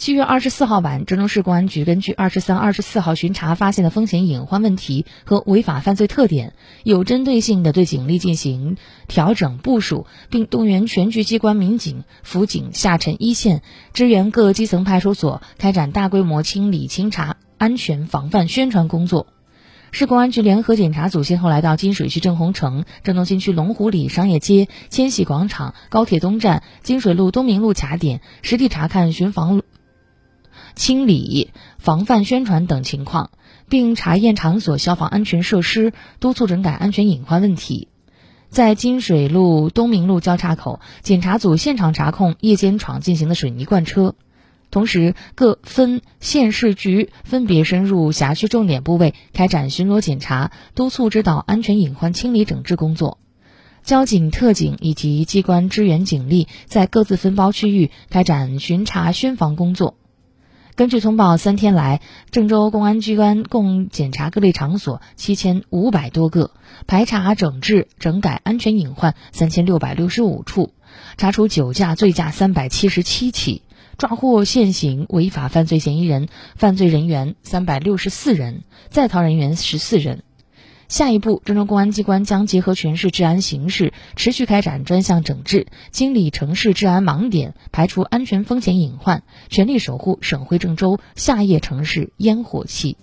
七月二十四号晚，郑州市公安局根据二十三、二十四号巡查发现的风险隐患问题和违法犯罪特点，有针对性的对警力进行调整部署，并动员全局机关民警、辅警下沉一线，支援各基层派出所开展大规模清理清查、安全防范宣传工作。市公安局联合检查组先后来到金水区正红城、郑东新区龙湖里商业街、千禧广场、高铁东站、金水路东明路卡点，实地查看巡防、清理、防范宣传等情况，并查验场所消防安全设施，督促整改安全隐患问题。在金水路东明路交叉口，检查组现场查控夜间闯进行的水泥罐车。同时，各分县市局分别深入辖区重点部位开展巡逻检查，督促指导安全隐患清理整治工作。交警、特警以及机关支援警力在各自分包区域开展巡查宣防工作。根据通报，三天来，郑州公安机关共检查各类场所七千五百多个，排查整治整改安全隐患三千六百六十五处，查处酒驾、醉驾三百七十七起。抓获现行违法犯罪嫌疑人、犯罪人员三百六十四人，在逃人员十四人。下一步，郑州公安机关将结合全市治安形势，持续开展专项整治，清理城市治安盲点，排除安全风险隐患，全力守护省会郑州夏夜城市烟火气。